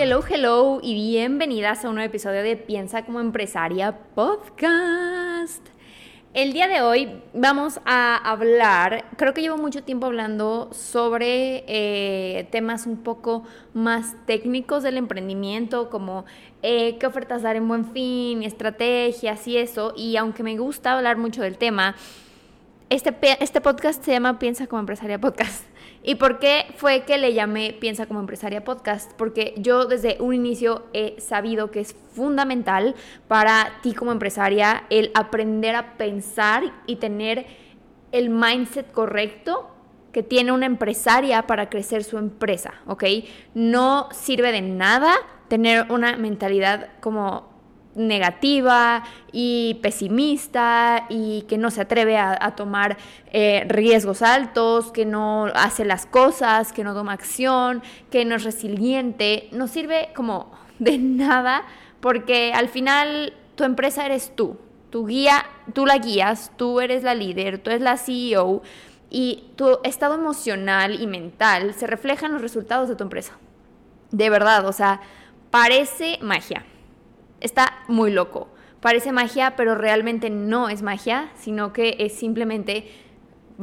Hello, hello y bienvenidas a un nuevo episodio de Piensa como empresaria podcast. El día de hoy vamos a hablar, creo que llevo mucho tiempo hablando sobre eh, temas un poco más técnicos del emprendimiento, como eh, qué ofertas dar en buen fin, estrategias y eso, y aunque me gusta hablar mucho del tema, este, este podcast se llama Piensa como empresaria podcast. ¿Y por qué fue que le llamé Piensa como empresaria podcast? Porque yo desde un inicio he sabido que es fundamental para ti como empresaria el aprender a pensar y tener el mindset correcto que tiene una empresaria para crecer su empresa, ¿ok? No sirve de nada tener una mentalidad como negativa y pesimista y que no se atreve a, tomar eh, riesgos altos, que no hace las cosas, que no toma acción, que no es resiliente, no sirve como de nada porque al final tu empresa eres tú, tu guía, tú la guías, tú eres la líder, tú eres la CEO y tu estado emocional y mental se refleja en los resultados de tu empresa. De verdad, o sea, parece magia. Está muy loco. Parece magia, pero realmente no es magia, sino que es simplemente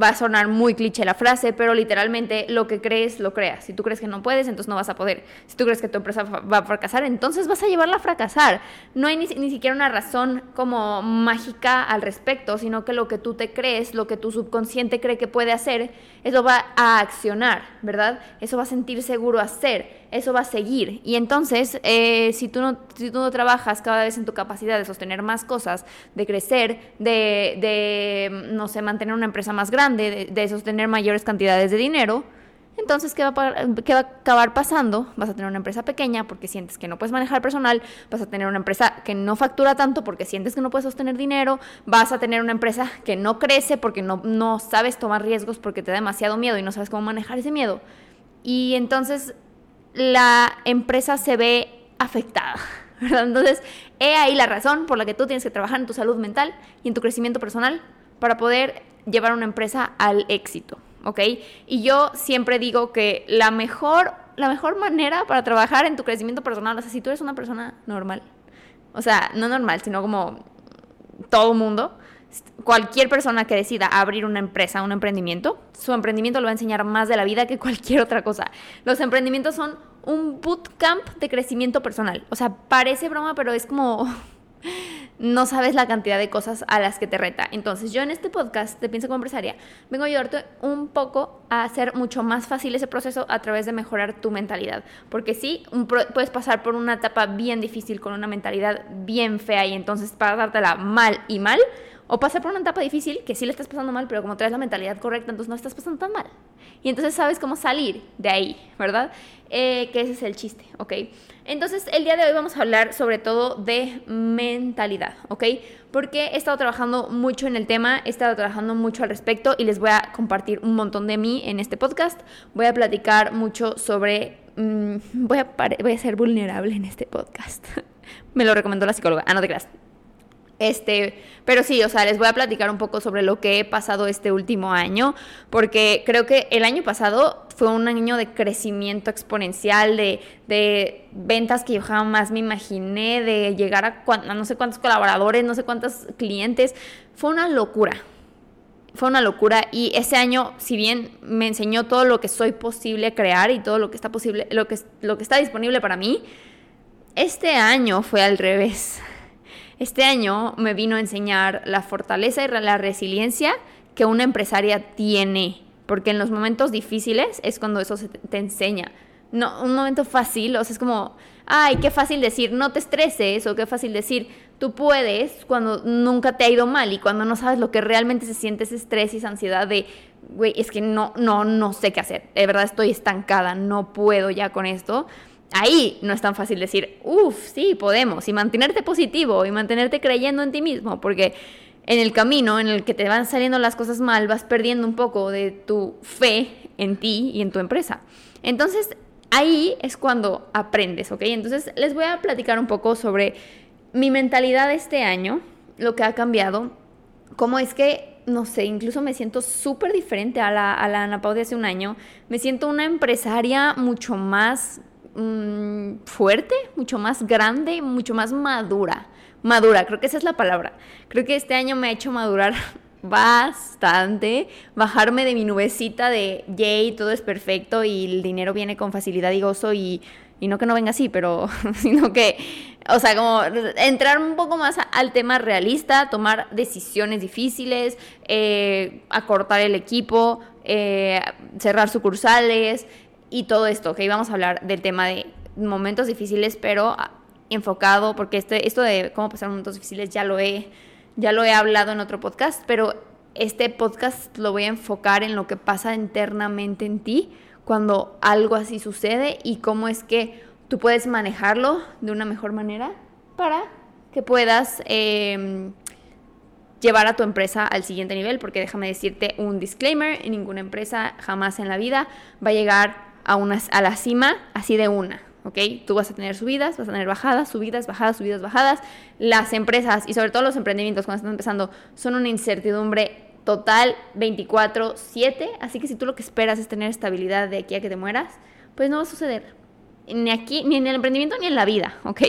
va a sonar muy cliché la frase, pero literalmente lo que crees, lo creas. Si tú crees que no puedes, entonces no vas a poder. Si tú crees que tu empresa va a fracasar, entonces vas a llevarla a fracasar. No hay ni, ni, siquiera una razón como mágica al respecto, sino que lo que tú te crees, lo que tu subconsciente cree que puede hacer, eso va a accionar, ¿verdad? Eso va a sentir seguro hacer eso va a seguir. Y entonces, eh, si, tú no, si tú no trabajas cada vez en tu capacidad de sostener más cosas, de crecer, de, de no sé, mantener una empresa más grande, de, sostener mayores cantidades de dinero, entonces, ¿qué va, a, ¿qué va, a, acabar pasando? Vas a tener una empresa pequeña porque sientes que no puedes manejar personal, vas a tener una empresa que no factura tanto porque sientes que no puedes sostener dinero, vas a tener una empresa que no crece porque no, no sabes tomar riesgos porque te da demasiado miedo y no sabes cómo manejar ese miedo. Y entonces la empresa se ve afectada. Entonces, he ahí la razón por la que tú tienes que trabajar en tu salud mental y en tu crecimiento personal para poder llevar una empresa al éxito, ¿ok? Y yo siempre digo que la mejor, la mejor manera para trabajar en tu crecimiento personal, o sea, si tú eres una persona normal, o sea, no normal, sino como todo mundo, cualquier persona que decida abrir una empresa, un emprendimiento, su emprendimiento lo va a enseñar más de la vida que cualquier otra cosa. Los emprendimientos son un bootcamp de crecimiento personal. O sea, parece broma, pero es como no sabes la cantidad de cosas a las que te reta. Entonces, yo en este podcast de Piensa como empresaria vengo a ayudarte un poco a hacer mucho más fácil ese proceso a través de mejorar tu mentalidad. Porque sí, puedes pasar por una etapa bien difícil con una mentalidad bien fea y entonces para dártela mal y mal, o pasar por una etapa difícil que sí le estás pasando mal, pero como traes la mentalidad correcta, entonces no estás pasando tan mal. Y entonces sabes cómo salir de ahí, ¿verdad? Eh, que ese es el chiste, ¿ok? Entonces el día de hoy vamos a hablar sobre todo de mentalidad, ¿ok? Porque he estado trabajando mucho en el tema, he estado trabajando mucho al respecto y les voy a compartir un montón de mí en este podcast. Voy a platicar mucho sobre... Mm, voy, a voy a ser vulnerable en este podcast. Me lo recomendó la psicóloga. Ah, no te creas. Este, pero sí, o sea, les voy a platicar un poco sobre lo que he pasado este último año, porque creo que el año pasado fue un año de crecimiento exponencial, de, de ventas que yo jamás me imaginé, de llegar a, no sé cuántos colaboradores, no sé cuántos clientes. Fue una locura. Fue una locura y ese año, si bien me enseñó todo lo que soy posible crear y todo lo que está posible, lo que, lo que está disponible para mí, este año fue al revés este año me vino a enseñar la fortaleza y la resiliencia que una empresaria tiene, porque en los momentos difíciles es cuando eso te enseña. No, un momento fácil, o sea, es como, ay, qué fácil decir, no te estreses, o qué fácil decir, tú puedes, cuando nunca te ha ido mal y cuando no sabes lo que realmente se siente ese estrés y esa ansiedad de, güey, es que no, no, no sé qué hacer, de verdad estoy estancada, no puedo ya con esto. Ahí no es tan fácil decir, uff, sí, podemos, y mantenerte positivo y mantenerte creyendo en ti mismo, porque en el camino en el que te van saliendo las cosas mal, vas perdiendo un poco de tu fe en ti y en tu empresa. Entonces, ahí es cuando aprendes, ¿ok? Entonces, les voy a platicar un poco sobre mi mentalidad este año, lo que ha cambiado, cómo es que, no sé, incluso me siento súper diferente a la, a la Ana Pau de hace un año. Me siento una empresaria mucho más mm, fuerte, mucho más grande, mucho más madura madura, creo que esa es la palabra. Creo que este año me ha hecho madurar bastante, bajarme de mi nubecita de yay, todo es perfecto y el dinero viene con facilidad y gozo y, y no que no venga así, pero sino que, o sea, como entrar un poco más al tema realista, tomar decisiones difíciles, eh, acortar el equipo, eh, cerrar sucursales y todo esto, que íbamos a hablar del tema de momentos difíciles, pero enfocado, porque este, esto de cómo pasar momentos difíciles ya lo he, ya lo he hablado en otro podcast, pero este podcast lo voy a enfocar en lo que pasa internamente en ti cuando algo así sucede y cómo es que tú puedes manejarlo de una mejor manera para que puedas em, llevar a tu empresa al siguiente nivel, porque déjame decirte un disclaimer, ninguna empresa jamás en la vida va a llegar a, una, a la cima así de una. ¿ok? Tú vas a tener subidas, vas a tener bajadas, subidas, bajadas, subidas, bajadas. Las empresas y sobre todo los emprendimientos cuando están empezando son una incertidumbre total 24/7, así que si tú lo que esperas es tener estabilidad de aquí a que te mueras, pues no va a suceder. Ni aquí, ni en el emprendimiento, ni en la vida, ¿ok?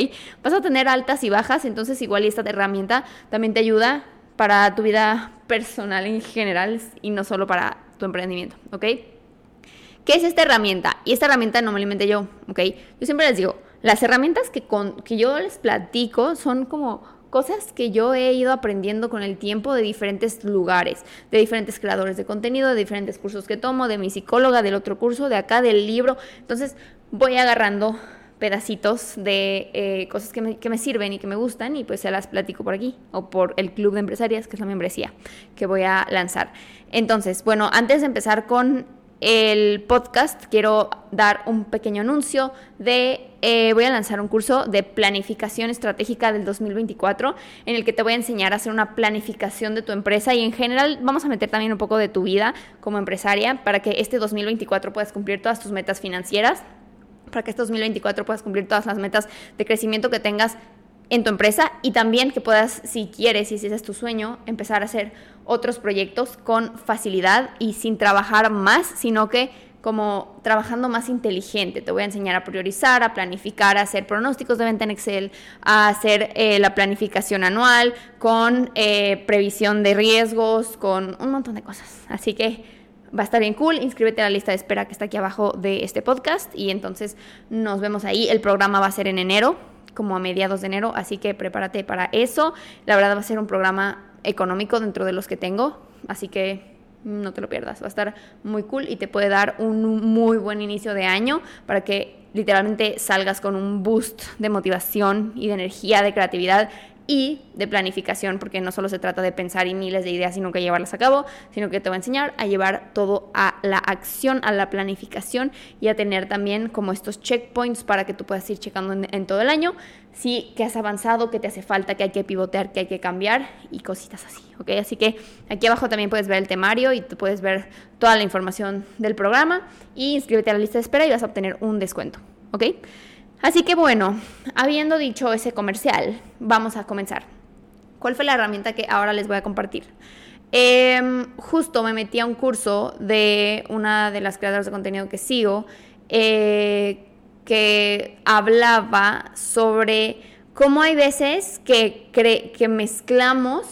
Vas a tener altas y bajas, entonces igual esta herramienta también te ayuda para tu vida personal en general y no solo para tu emprendimiento, ¿ok? ¿Qué es esta herramienta? Y esta herramienta no me la inventé yo, ¿ok? Yo siempre les digo, las herramientas que, con, que yo les platico son como cosas que yo he ido aprendiendo con el tiempo de diferentes lugares, de diferentes creadores de contenido, de diferentes cursos que tomo, de mi psicóloga, del otro curso, de acá, del libro. Entonces voy agarrando pedacitos de eh, cosas que me, que me, sirven y que me gustan y pues se las platico por aquí o por el club de empresarias que es la membresía que voy a lanzar. Entonces, bueno, antes de empezar con el podcast quiero dar un pequeño anuncio de, eh, voy a lanzar un curso de planificación estratégica del 2024 en el que te voy a enseñar a hacer una planificación de tu empresa y en general vamos a meter también un poco de tu vida como empresaria para que este 2024 puedas cumplir todas tus metas financieras, para que este 2024 puedas cumplir todas las metas de crecimiento que tengas en tu empresa y también que puedas, si quieres y si ese es tu sueño, empezar a hacer otros proyectos con facilidad y sin trabajar más, sino que como trabajando más inteligente. Te voy a enseñar a priorizar, a planificar, a hacer pronósticos de venta en Excel, a hacer eh, la planificación anual con eh, previsión de riesgos, con un montón de cosas. Así que va a estar bien cool. Inscríbete a la lista de espera que está aquí abajo de este podcast y entonces nos vemos ahí. El programa va a ser en enero como a mediados de enero, así que prepárate para eso. La verdad va a ser un programa económico dentro de los que tengo, así que no te lo pierdas, va a estar muy cool y te puede dar un muy buen inicio de año para que literalmente salgas con un boost de motivación y de energía, de creatividad y de planificación, porque no solo se trata de pensar y miles de ideas y nunca llevarlas a cabo, sino que te va a enseñar a llevar todo a la acción, a la planificación y a tener también como estos checkpoints para que tú puedas ir checando en, todo el año si que has avanzado, que te hace falta, que hay que pivotear, que hay que cambiar y cositas así, ¿ok? Así que aquí abajo también puedes ver el temario y tú puedes ver toda la información del programa y inscríbete a la lista de espera y vas a obtener un descuento, ¿ok? Así que bueno, habiendo dicho ese comercial, vamos a comenzar. ¿Cuál fue la herramienta que ahora les voy a compartir? Em, justo me metí a un curso de una de las creadoras de contenido que sigo, eh, que hablaba sobre cómo hay veces que, que mezclamos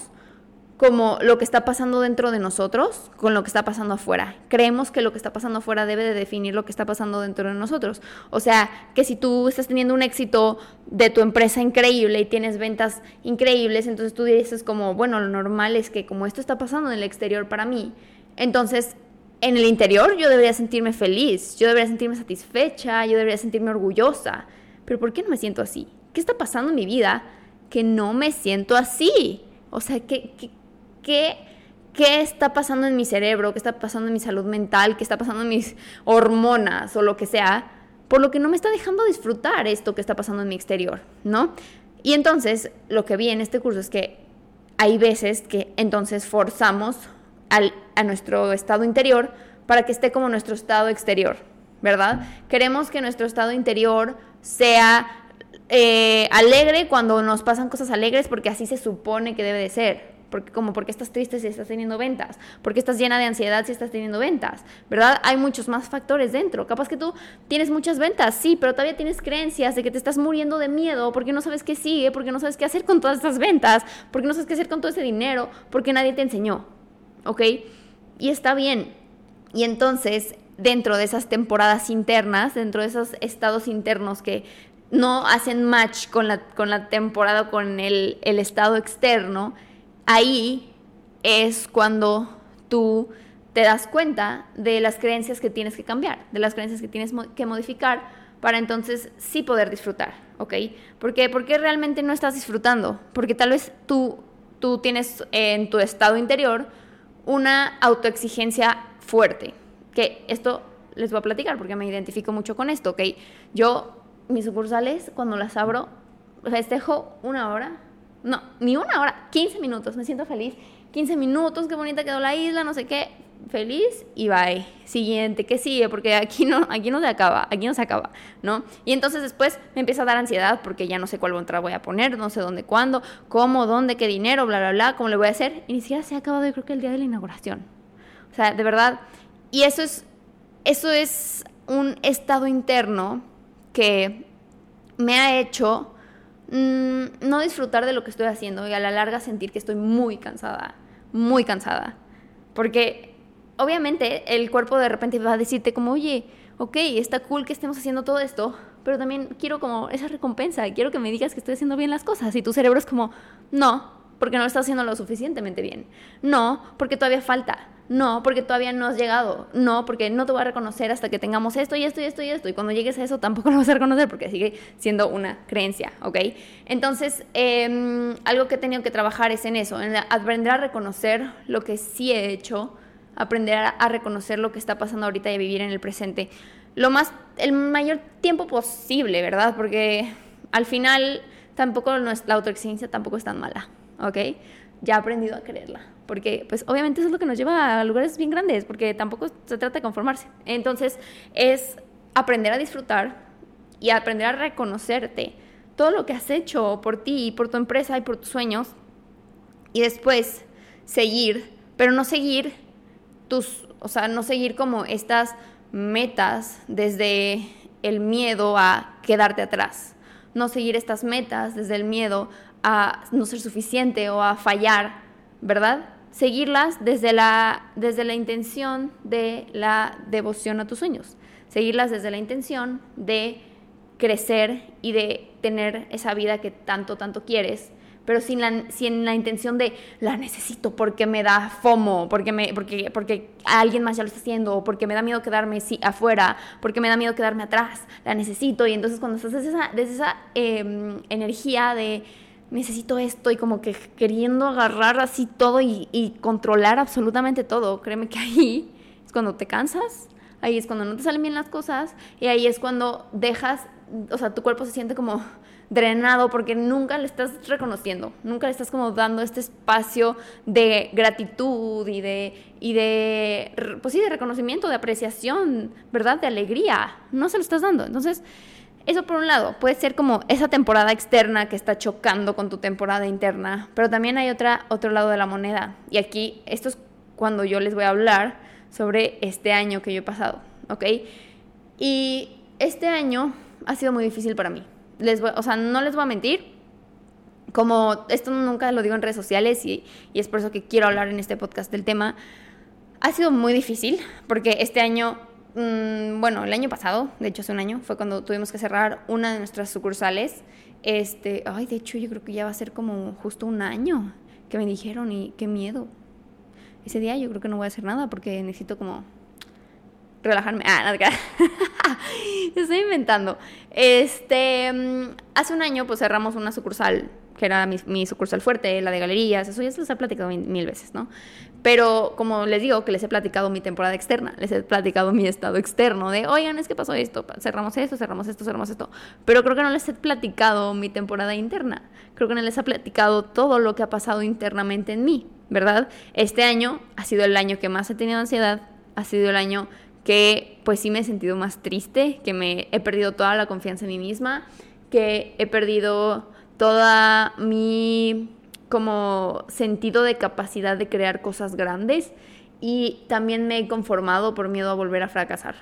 como lo que está pasando dentro de nosotros con lo que está pasando afuera. Creemos que lo que está pasando afuera debe de definir lo que está pasando dentro de nosotros. O sea, que si tú estás teniendo un éxito de tu empresa increíble y tienes ventas increíbles, entonces tú dices como, bueno, lo normal es que como esto está pasando en el exterior para mí, entonces en el interior yo debería sentirme feliz, yo debería sentirme satisfecha, yo debería sentirme orgullosa. Pero ¿por qué no me siento así? ¿Qué está pasando en mi vida que no me siento así? O sea, ¿qué, qué qué, qué está pasando en mi cerebro, qué está pasando en mi salud mental, qué está pasando en mis hormonas o lo que sea, por lo que no me está dejando disfrutar esto que está pasando en mi exterior, ¿no? Y entonces lo que vi en este curso es que hay veces que entonces forzamos a nuestro estado interior para que esté como nuestro estado exterior, ¿verdad? Queremos que nuestro estado interior sea eh, alegre cuando nos pasan cosas alegres porque así se supone que debe de ser. Porque, como porque estás triste si estás teniendo ventas, porque estás llena de ansiedad si estás teniendo ventas, ¿verdad? Hay muchos más factores dentro. Capaz que tú tienes muchas ventas, sí, pero todavía tienes creencias de que te estás muriendo de miedo porque no sabes qué sigue, porque no sabes qué hacer con todas estas ventas, porque no sabes qué hacer con todo ese dinero, porque nadie te enseñó, ¿ok? Y está bien. Y entonces, dentro de esas temporadas internas, dentro de esos estados internos que no hacen match con la, con la temporada, con el, el estado externo, ahí es cuando tú te das cuenta de las creencias que tienes que cambiar, de las creencias que tienes que modificar para entonces sí poder disfrutar, ¿ok? ¿Por qué? Porque realmente no estás disfrutando, porque tal vez tú, tú tienes en tu estado interior una autoexigencia fuerte, que esto les voy a platicar porque me identifico mucho con esto, ¿ok? Yo, mis sucursales, cuando las abro, festejo una hora, no, ni una hora, 15 minutos, me siento feliz. 15 minutos, qué bonita quedó la isla, no sé qué. Feliz y bye. Siguiente, ¿qué sigue? Porque aquí no, aquí no se acaba, aquí no se acaba, ¿no? Y entonces después me empieza a dar ansiedad porque ya no sé cuál otra voy a poner, no sé dónde, cuándo, cómo, dónde, qué dinero, bla, bla, bla, cómo le voy a hacer. Y ni siquiera se ha acabado, yo creo que el día de la inauguración. O sea, de verdad. Y eso es, eso es un estado interno que me ha hecho Mm, no disfrutar de lo que estoy haciendo y a la larga sentir que estoy muy cansada, muy cansada. Porque obviamente el cuerpo de repente va a decirte como, oye, ok, está cool que estemos haciendo todo esto, pero también quiero como esa recompensa, quiero que me digas que estoy haciendo bien las cosas. Y tu cerebro es como, no, porque no lo estás haciendo lo suficientemente bien. No, porque todavía falta. No, porque todavía no has llegado. No, porque no te voy a reconocer hasta que tengamos esto y esto y esto y esto. Y cuando llegues a eso tampoco lo vas a reconocer porque sigue siendo una creencia, ¿ok? Entonces, em, algo que he tenido que trabajar es en eso, en aprender a reconocer lo que sí he hecho, aprender a, reconocer lo que está pasando ahorita y a vivir en el presente. Lo más, el mayor tiempo posible, ¿verdad? Porque al final tampoco la autoexigencia tampoco es tan mala, ¿ok? Ya he aprendido a quererla porque pues obviamente eso es lo que nos lleva a lugares bien grandes, porque tampoco se trata de conformarse. Entonces es aprender a disfrutar y aprender a reconocerte todo lo que has hecho por ti, por tu empresa y por tus sueños, y después seguir, pero no seguir tus, o sea, no seguir como estas metas desde el miedo a quedarte atrás, no seguir estas metas desde el miedo a no ser suficiente o a fallar, ¿verdad? seguirlas desde la, desde la intención de la devoción a tus sueños, seguirlas desde la intención de crecer y de tener esa vida que tanto, tanto quieres, pero sin la, sin la intención de la necesito porque me da FOMO, porque, me, porque, porque alguien más ya lo está haciendo, o porque me da miedo quedarme afuera, porque me da miedo quedarme atrás, la necesito. Y entonces cuando estás desde esa, desde esa em, energía de necesito esto y como que queriendo agarrar así todo y, controlar absolutamente todo. Créeme que ahí es cuando te cansas, ahí es cuando no te salen bien las cosas y ahí es cuando dejas, o sea, tu cuerpo se siente como drenado porque nunca le estás reconociendo, nunca le estás como dando este espacio de gratitud y de, y de, pues sí, de reconocimiento, de apreciación, ¿verdad? De alegría, no se lo estás dando. Entonces, eso por un lado, puede ser como esa temporada externa que está chocando con tu temporada interna, pero también hay otra, otro lado de la moneda. Y aquí, esto es cuando yo les voy a hablar sobre este año que yo he pasado, ¿ok? Y este año ha sido muy difícil para mí. Les o sea, no les voy a mentir, como esto nunca lo digo en redes sociales y, y es por eso que quiero hablar en este podcast del tema, ha sido muy difícil porque este año Mm, bueno, el año pasado, de hecho hace un año, fue cuando tuvimos que cerrar una de nuestras sucursales. Este, ay, de hecho yo creo que ya va a ser como justo un año que me dijeron y qué miedo. Ese día yo creo que no voy a hacer nada porque necesito como relajarme. Ah, nada, estoy inventando. Este, mm, hace un año pues cerramos una sucursal que era mi, sucursal fuerte, la de galerías, eso ya se los he platicado mil, veces, ¿no? Pero como les digo, que les he platicado mi temporada externa, les he platicado mi estado externo de, oigan, es que pasó esto, cerramos esto, cerramos esto, cerramos esto. Pero creo que no les he platicado mi temporada interna. Creo que no les he platicado todo lo que ha pasado internamente en mí, ¿verdad? Este año ha sido el año que más he tenido ansiedad, ha sido el año que pues sí me he sentido más triste, que me he perdido toda la confianza en mí misma, que he perdido toda mi como sentido de capacidad de crear cosas grandes y también me he conformado por miedo a volver a fracasar.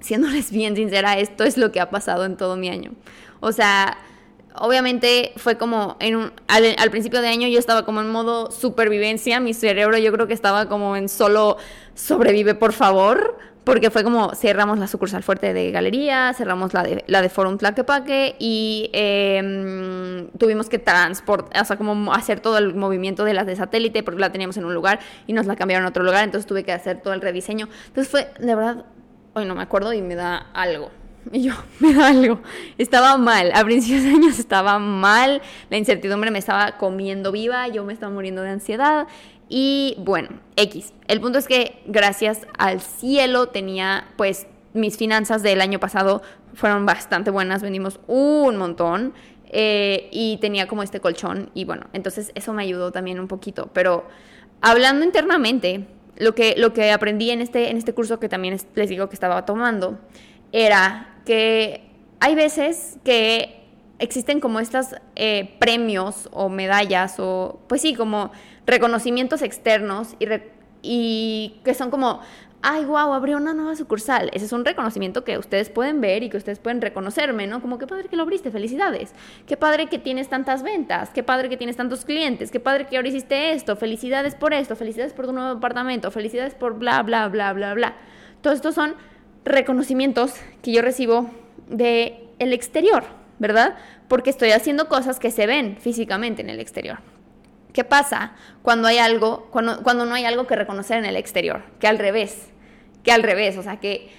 Siéndoles bien sincera, esto es lo que ha pasado en todo mi año. O sea, obviamente fue como en un, al, al, principio de año yo estaba como en modo supervivencia, mi cerebro yo creo que estaba como en solo sobrevive por favor, porque fue como cerramos la sucursal fuerte de Galería, cerramos la de, la de Forum Tlaquepaque y em, tuvimos que transportar, o sea, como hacer todo el movimiento de las de satélite porque la teníamos en un lugar y nos la cambiaron a otro lugar, entonces tuve que hacer todo el rediseño. Entonces fue, de verdad, hoy no me acuerdo y me da algo. Y yo, me da algo. Estaba mal. A principios de años estaba mal. La incertidumbre me estaba comiendo viva. Yo me estaba muriendo de ansiedad. Y bueno, X. El punto es que gracias al cielo tenía pues mis finanzas del año pasado fueron bastante buenas, vendimos un montón eh, y tenía como este colchón y bueno, entonces eso me ayudó también un poquito. Pero hablando internamente, lo que, lo que aprendí en este, en este curso que también les digo que estaba tomando era que hay veces que existen como estos eh, premios o medallas o pues sí, como reconocimientos externos y, y que son como, ay, wow, abrió una nueva sucursal. Ese es un reconocimiento que ustedes pueden ver y que ustedes pueden reconocerme, ¿no? Como qué padre que lo abriste, felicidades. Qué padre que tienes tantas ventas, qué padre que tienes tantos clientes, qué padre que ahora hiciste esto, felicidades por esto, felicidades por tu nuevo apartamento, felicidades por bla, bla, bla, bla, bla. Todos estos son reconocimientos que yo recibo de el exterior, ¿verdad? Porque estoy haciendo cosas que se ven físicamente en el exterior. ¿Qué pasa cuando hay algo, cuando, cuando no hay algo que reconocer en el exterior? Que al revés, que al revés, o sea que,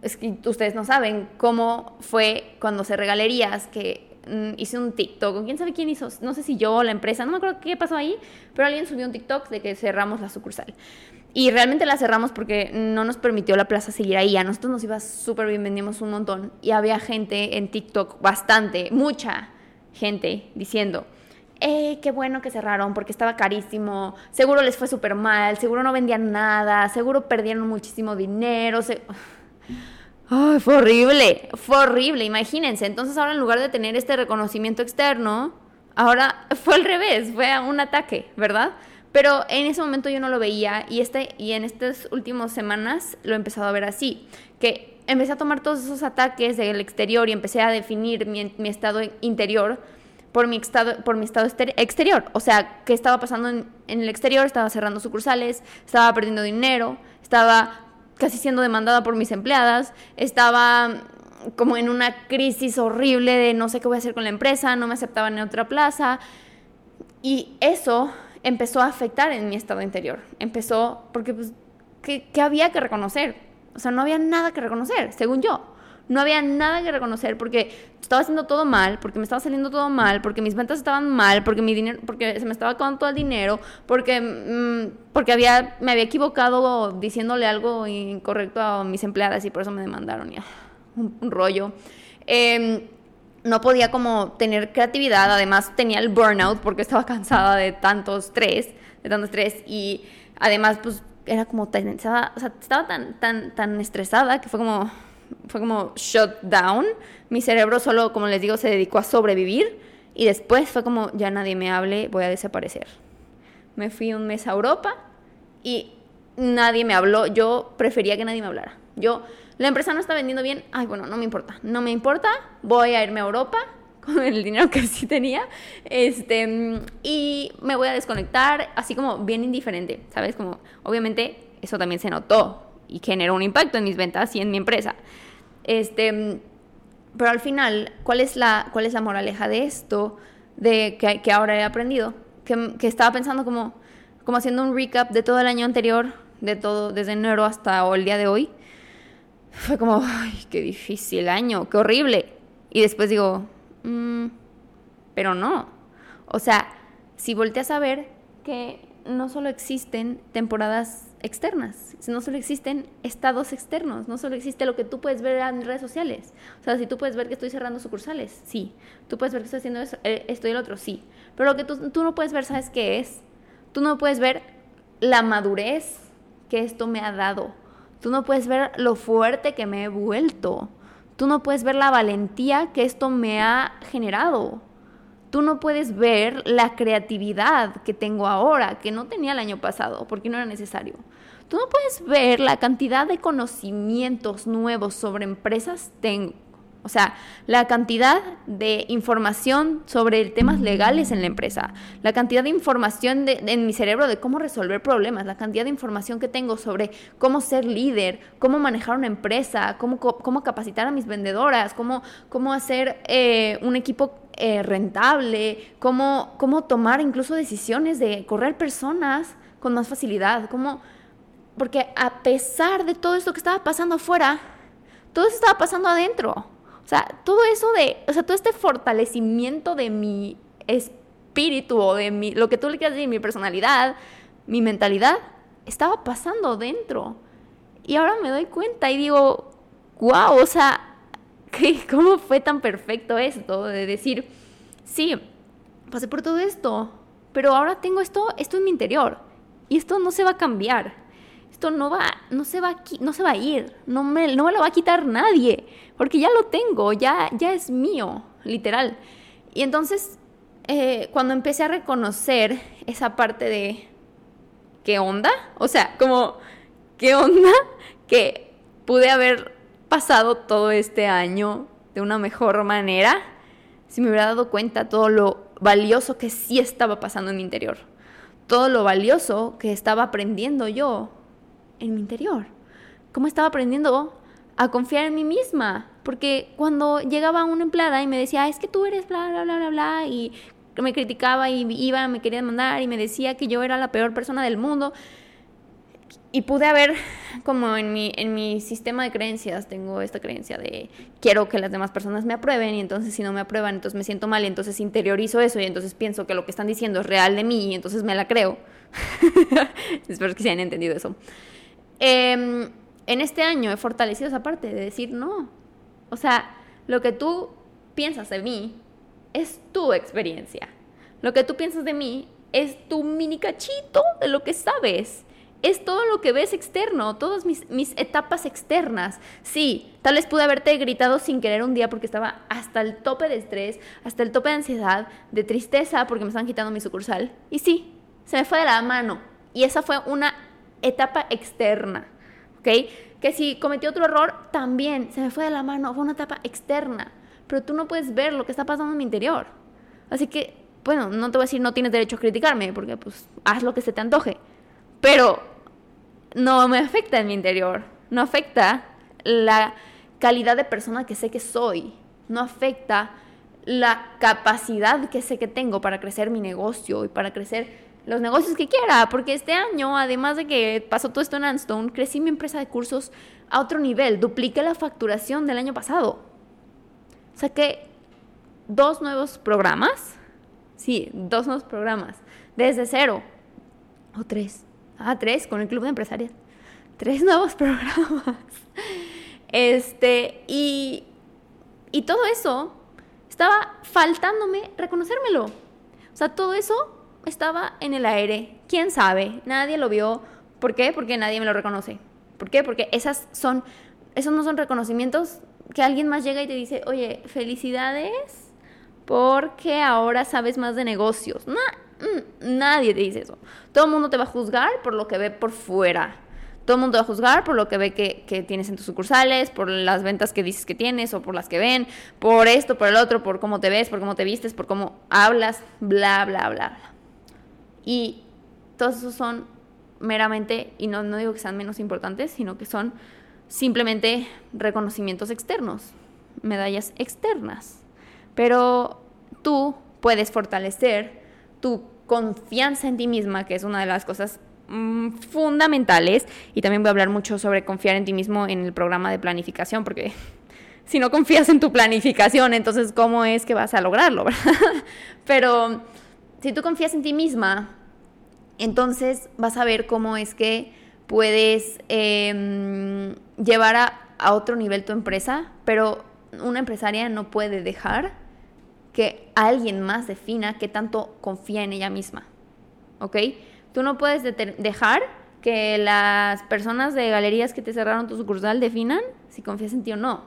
es que ustedes no saben cómo fue cuando se regalerías que mm, hice un TikTok, quién sabe quién hizo, no sé si yo o la empresa, no me acuerdo qué pasó ahí, pero alguien subió un TikTok de que cerramos la sucursal. Y realmente la cerramos porque no nos permitió la plaza seguir ahí. A nosotros nos iba súper bien, vendíamos un montón. Y había gente en TikTok, bastante, mucha gente, diciendo, eh, qué bueno que cerraron porque estaba carísimo, seguro les fue súper mal, seguro no vendían nada, seguro perdieron muchísimo dinero. Ay, fue horrible, fue horrible, imagínense. Entonces ahora en lugar de tener este reconocimiento externo, ahora fue al revés, fue un ataque, ¿verdad? Pero en ese momento yo no lo veía y, este, y en estas últimas semanas lo he empezado a ver así, que empecé a tomar todos esos ataques del exterior y empecé a definir mi, mi estado interior por mi estado, por mi estado exterior. O sea, ¿qué estaba pasando en, el exterior? Estaba cerrando sucursales, estaba perdiendo dinero, estaba casi siendo demandada por mis empleadas, estaba como en una crisis horrible de no sé qué voy a hacer con la empresa, no me aceptaban en otra plaza. Y eso empezó a afectar en mi estado interior. Empezó porque, pues, ¿qué, ¿qué había que reconocer? O sea, no había nada que reconocer, según yo. No había nada que reconocer porque estaba haciendo todo mal, porque me estaba saliendo todo mal, porque mis ventas estaban mal, porque mi dinero, porque se me estaba acabando todo el dinero, porque, mm, porque había, me había equivocado diciéndole algo incorrecto a mis empleadas y por eso me demandaron ya. Un, rollo. Em, no podía como tener creatividad, además tenía el burnout porque estaba cansada de tanto estrés, de tanto estrés y además pues era como tan, o sea, estaba tan, tan, tan estresada que fue como, fue como shut down. Mi cerebro solo, como les digo, se dedicó a sobrevivir y después fue como ya nadie me hable, voy a desaparecer. Me fui un mes a Europa y nadie me habló. Yo prefería que nadie me hablara. Yo, la empresa no está vendiendo bien. Ay, bueno, no me importa. No me importa. Voy a irme a Europa con el dinero que sí tenía. Este, y me voy a desconectar, así como bien indiferente, ¿sabes? Como, obviamente, eso también se notó y generó un impacto en mis ventas y en mi empresa. Este, pero al final, ¿cuál es la, cuál es la moraleja de esto? De que, que ahora he aprendido. Que, que, estaba pensando como, como haciendo un recap de todo el año anterior, de todo, desde enero hasta el día de hoy. Fue como, ay, qué difícil año, qué horrible. Y después digo, mm, pero no. O sea, si volteas a ver que no solo existen temporadas externas, no solo existen estados externos, no solo existe lo que tú puedes ver en redes sociales. O sea, si tú puedes ver que estoy cerrando sucursales, sí. Tú puedes ver que estoy haciendo eh, esto y el otro, sí. Pero lo que tú, tú no puedes ver, ¿sabes qué es? Tú no puedes ver la madurez que esto me ha dado. Tú no puedes ver lo fuerte que me he vuelto. Tú no puedes ver la valentía que esto me ha generado tú no puedes ver la creatividad que tengo ahora, que no tenía el año pasado, porque no era necesario. Tú no puedes ver la cantidad de conocimientos nuevos sobre empresas tengo. O sea, la cantidad de información sobre temas legales en la empresa, la cantidad de información en mi cerebro de cómo resolver problemas, la cantidad de información que tengo sobre cómo ser líder, cómo manejar una empresa, cómo, cómo capacitar a mis vendedoras, cómo, cómo hacer eh, un equipo eh, rentable, cómo, cómo tomar incluso decisiones de correr personas con más facilidad, cómo... Porque a pesar de todo esto que estaba pasando afuera, todo eso estaba pasando adentro. O sea, todo eso de, o sea, todo este fortalecimiento de mi espíritu o de mi, lo que tú le quieras decir, mi personalidad, mi mentalidad, estaba pasando dentro. Y ahora me doy cuenta y digo, wow, o sea, ¿Cómo fue tan perfecto esto de decir, sí, pasé por todo esto, pero ahora tengo esto, esto en mi interior y esto no se va a cambiar. No va, no se va, no se va a ir, no me, no lo va a quitar nadie, porque ya lo tengo, ya, ya es mío, literal. Y entonces, eh, cuando empecé a reconocer esa parte de, ¿qué onda? O sea, como, ¿qué onda? Que pude haber pasado todo este año de una mejor manera si me hubiera dado cuenta todo lo valioso que sí estaba pasando en mi interior. Todo lo valioso que estaba aprendiendo yo en mi interior. Cómo estaba aprendiendo a confiar en mí misma. Porque cuando llegaba una empleada y me decía, es que tú eres bla, bla, bla, bla, bla, y me criticaba y iba, me quería mandar y me decía que yo era la peor persona del mundo, y pude haber, como en mi, en mi sistema de creencias, tengo esta creencia de quiero que las demás personas me aprueben y entonces si no me aprueban, entonces me siento mal y entonces interiorizo eso y entonces pienso que lo que están diciendo es real de mí y entonces me la creo. Espero que se hayan entendido eso. Em, en este año he fortalecido esa parte de decir no. O sea, lo que tú piensas de mí es tu experiencia. Lo que tú piensas de mí es tu mini cachito de lo que sabes es todo lo que ves externo, todas mis, etapas externas. Sí, tal vez pude haberte gritado sin querer un día porque estaba hasta el tope de estrés, hasta el tope de ansiedad, de tristeza porque me estaban quitando mi sucursal. Y sí, se me fue de la mano. Y esa fue una etapa externa. ¿Ok? Que si cometí otro error, también se me fue de la mano, fue una etapa externa. Pero tú no puedes ver lo que está pasando en mi interior. Así que, bueno, no te voy a decir no tienes derecho a criticarme, porque pues haz lo que se te antoje. Pero no me afecta en mi interior, no afecta la calidad de persona que sé que soy, no afecta la capacidad que sé que tengo para crecer mi negocio y para crecer los negocios que quiera, porque este año, además de que pasó todo esto en Anstone, crecí mi empresa de cursos a otro nivel, dupliqué la facturación del año pasado. Saqué dos nuevos programas, sí, dos nuevos programas, desde cero, o tres, Ah, tres, con el Club de Empresarias. Tres nuevos programas. Este, y, y todo eso estaba faltándome reconocérmelo. O sea, todo eso estaba en el aire. ¿Quién sabe? Nadie lo vio. ¿Por qué? Porque nadie me lo reconoce. ¿Por qué? Porque esas son, esos no son reconocimientos que alguien más llega y te dice, oye, felicidades porque ahora sabes más de negocios. Mm, nadie te dice eso. Todo el mundo te va a juzgar por lo que ve por fuera. Todo el mundo te va a juzgar por lo que ve que, tienes en tus sucursales, por las ventas que dices que tienes o por las que ven, por esto, por el otro, por cómo te ves, por cómo te vistes, por cómo hablas, bla, bla, bla. Y todos esos son meramente, y no, no digo que sean menos importantes, sino que son simplemente reconocimientos externos, medallas externas. Pero tú puedes fortalecer tu confianza en ti misma, que es una de las cosas mm, fundamentales. Y también voy a hablar mucho sobre confiar en ti mismo en el programa de planificación, porque si no confías en tu planificación, entonces ¿cómo es que vas a lograrlo? Pero si tú confías en ti misma, entonces vas a ver cómo es que puedes em, llevar a, a otro nivel tu empresa, pero una empresaria no puede dejar que alguien más defina qué tanto confía en ella misma. ¿Ok? Tú no puedes dejar que las personas de galerías que te cerraron tu sucursal definan si confías en ti o no.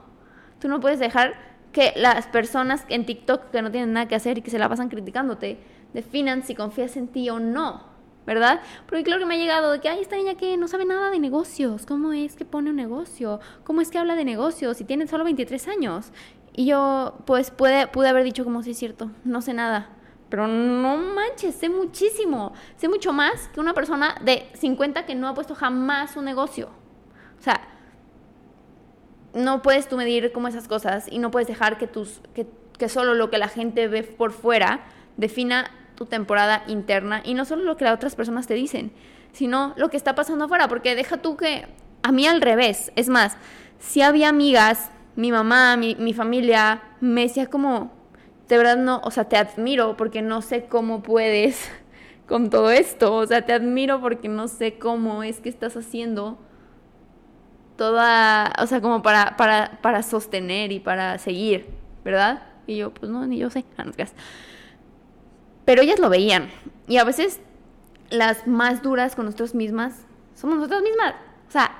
Tú no puedes dejar que las personas en TikTok que no tienen nada que hacer y que se la pasan criticándote definan si confías en ti o no, ¿verdad? Porque claro que me ha llegado de que, ay, esta niña que no sabe nada de negocios, ¿cómo es que pone un negocio? ¿Cómo es que habla de negocios si tiene solo 23 años? Y yo, pues, pude, pude haber dicho como, sí es cierto, no sé nada. Pero no manches, sé muchísimo. Sé mucho más que una persona de 50 que no ha puesto jamás un negocio. O sea, no puedes tú medir como esas cosas y no puedes dejar que, tus, que solo lo que la gente ve por fuera defina tu temporada interna y no solo lo que las otras personas te dicen, sino lo que está pasando afuera. Porque deja tú que a mí al revés. Es más, si había amigas mi mamá, mi, mi familia, me decía como, de verdad no, o sea, te admiro porque no sé cómo puedes con todo esto, o sea, te admiro porque no sé cómo es que estás haciendo toda, o sea, como para, para, para sostener y para seguir, ¿verdad? Y yo, pues no, ni yo sé, ah, pero ellas lo veían, y a veces las más duras con nosotras mismas somos nosotras mismas, o sea,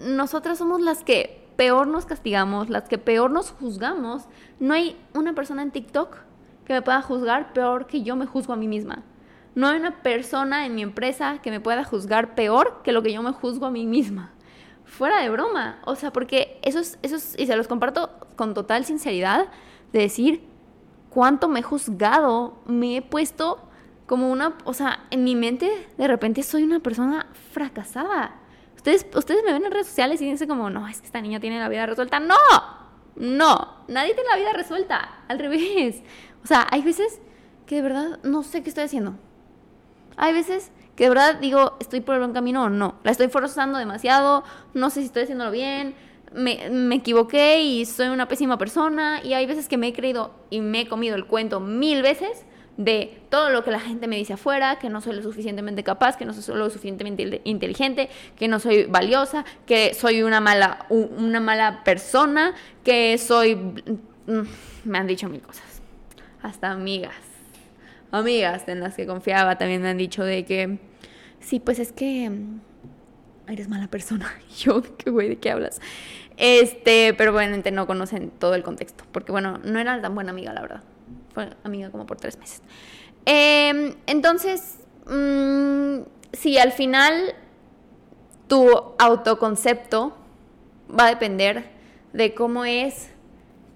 nosotras somos las que peor nos castigamos, las que peor nos juzgamos, no hay una persona en TikTok que me pueda juzgar peor que yo me juzgo a mí misma. No hay una persona en mi empresa que me pueda juzgar peor que lo que yo me juzgo a mí misma. Fuera de broma. O sea, porque eso es, y se los comparto con total sinceridad, de decir cuánto me he juzgado, me he puesto como una, o sea, en mi mente de repente soy una persona fracasada Ustedes, me ven en redes sociales y dicen como, no, es que esta niña tiene la vida resuelta. No, no, nadie tiene la vida resuelta. Al revés. O sea, hay veces que de verdad no sé qué estoy haciendo. Hay veces que de verdad digo, estoy por el buen camino o no. La estoy forzando demasiado, no sé si estoy haciéndolo bien, me, equivoqué y soy una pésima persona. Y hay veces que me he creído y me he comido el cuento mil veces de todo lo que la gente me dice afuera, que no soy lo suficientemente capaz, que no soy lo suficientemente inteligente, que no soy valiosa, que soy una mala, una mala persona, que soy... Mm, me han dicho mil cosas. Hasta amigas. Amigas en las que confiaba también me han dicho de que, sí, pues es que mm, eres mala persona. yo, qué güey, ¿de qué hablas? Este, pero bueno, no conocen todo el contexto, porque bueno, no era tan buena amiga, la verdad fue amiga como por tres meses. Em, entonces, mm, si al final tu autoconcepto va a depender de cómo es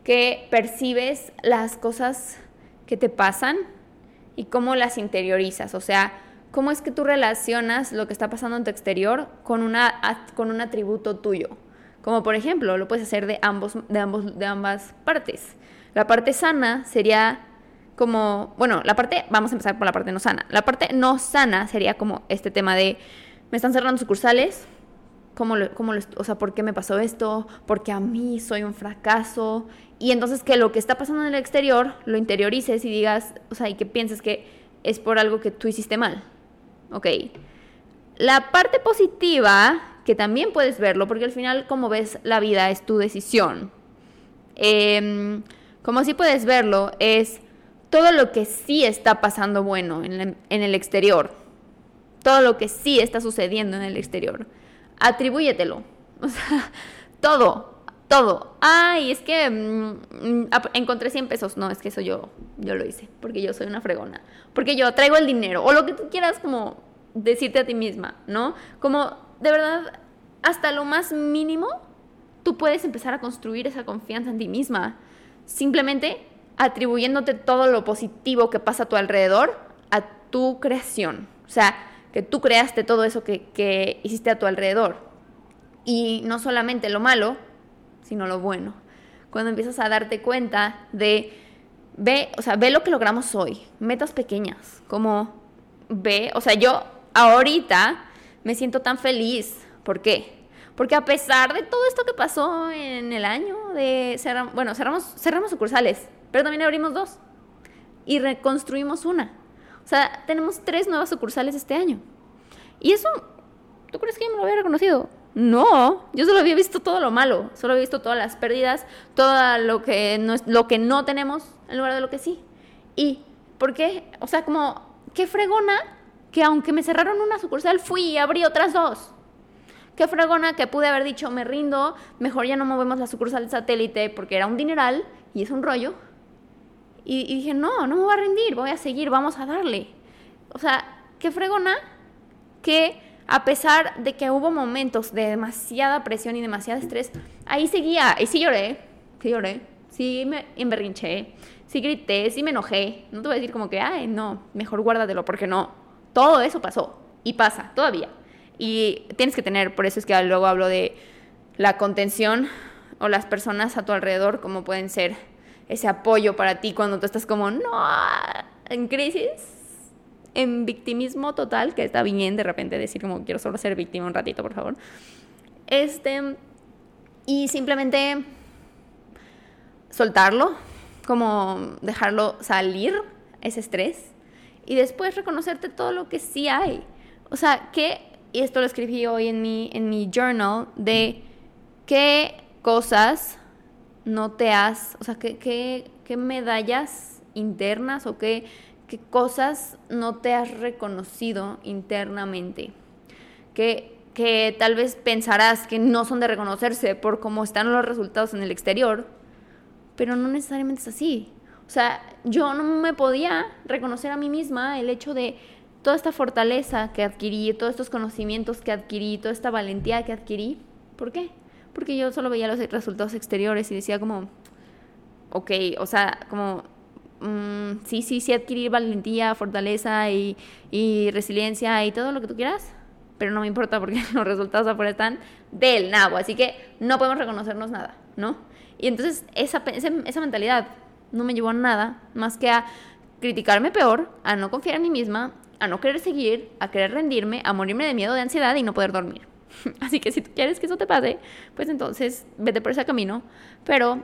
que percibes las cosas que te pasan y cómo las interiorizas. O sea, cómo es que tú relacionas lo que está pasando en tu exterior con, una, con un atributo tuyo. Como por ejemplo, lo puedes hacer de, ambos, de, ambos, de ambas partes. La parte sana sería como, bueno, la parte, vamos a empezar por la parte no sana. La parte no sana sería como este tema de, me están cerrando sucursales, ¿cómo, cómo o sea, por qué me pasó esto? Porque a mí soy un fracaso. Y entonces que lo que está pasando en el exterior lo interiorices y digas, o sea, y que pienses que es por algo que tú hiciste mal. Ok. La parte positiva, que también puedes verlo, porque al final, como ves, la vida es tu decisión. Em, como sí puedes verlo, es todo lo que sí está pasando bueno en, el exterior, todo lo que sí está sucediendo en el exterior, atribúyetelo. O sea, todo, todo. Ay, es que mm, encontré 100 pesos. No, es que eso yo, yo lo hice, porque yo soy una fregona. Porque yo traigo el dinero, o lo que tú quieras como decirte a ti misma, ¿no? Como, de verdad, hasta lo más mínimo, tú puedes empezar a construir esa confianza en ti misma. Simplemente atribuyéndote todo lo positivo que pasa a tu alrededor a tu creación. O sea, que tú creaste todo eso que, hiciste a tu alrededor. Y no solamente lo malo, sino lo bueno. Cuando empiezas a darte cuenta de, ve, o sea, ve lo que logramos hoy, metas pequeñas, como ve, o sea, yo ahorita me siento tan feliz. ¿Por qué? Porque a pesar de todo esto que pasó en el año, de bueno, cerramos, cerramos sucursales, pero también abrimos dos y reconstruimos una. O sea, tenemos tres nuevas sucursales este año. Y eso, ¿tú crees que yo me lo había reconocido? No, yo solo había visto todo lo malo, solo había visto todas las pérdidas, todo lo que no, lo que no tenemos en lugar de lo que sí. ¿Y por qué? O sea, como, qué fregona que aunque me cerraron una sucursal, fui y abrí otras dos. Qué fregona que pude haber dicho, me rindo, mejor ya no movemos la sucursal satélite porque era un dineral y es un rollo. Y, y dije, no, no me voy a rendir, voy a seguir, vamos a darle. O sea, qué fregona que a pesar de que hubo momentos de demasiada presión y demasiado estrés, ahí seguía, y sí lloré, sí lloré, sí me emberrinché, sí grité, sí me enojé. No te voy a decir como que, ay, no, mejor guárdatelo, porque no. Todo eso pasó y pasa todavía. Y tienes que tener, por eso es que luego hablo de la contención o las personas a tu alrededor, como pueden ser ese apoyo para ti cuando tú estás como, no, en crisis en victimismo total, que está bien de repente decir como quiero solo ser víctima un ratito, por favor. Este, y simplemente soltarlo, como dejarlo salir, ese estrés, y después reconocerte todo lo que sí hay. O sea, que, y esto lo escribí hoy en mi, en mi journal, de qué cosas no te has, o sea, qué, qué, qué medallas internas o qué qué cosas no te has reconocido internamente, que, que tal vez pensarás que no son de reconocerse por cómo están los resultados en el exterior, pero no necesariamente es así. O sea, yo no me podía reconocer a mí misma el hecho de toda esta fortaleza que adquirí, todos estos conocimientos que adquirí, toda esta valentía que adquirí. ¿Por qué? Porque yo solo veía los resultados exteriores y decía como, ok, o sea, como Mm, sí, sí, sí adquirir valentía, fortaleza y, resiliencia y todo lo que tú quieras, pero no me importa porque los resultados afuera están del nabo, así que no podemos reconocernos nada, ¿no? Y entonces esa, esa mentalidad no me llevó a nada más que a criticarme peor, a no confiar en mí misma, a no querer seguir, a querer rendirme, a morirme de miedo, de ansiedad y no poder dormir. Así que si tú quieres que eso te pase, pues entonces vete por ese camino, pero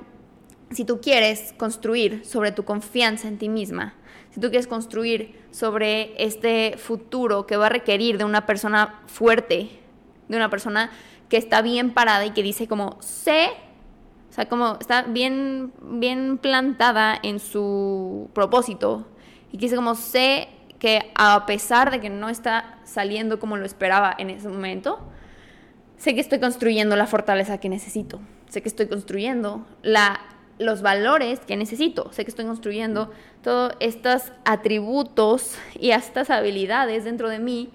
si tú quieres construir sobre tu confianza en ti misma, si tú quieres construir sobre este futuro que va a requerir de una persona fuerte, de una persona que está bien parada y que dice como sé, o sea, como está bien, bien plantada en su propósito y que dice como sé que a pesar de que no está saliendo como lo esperaba en ese momento, sé que estoy construyendo la fortaleza que necesito, sé que estoy construyendo la los valores que necesito. Sé que estoy construyendo todos estos atributos y estas habilidades dentro de mí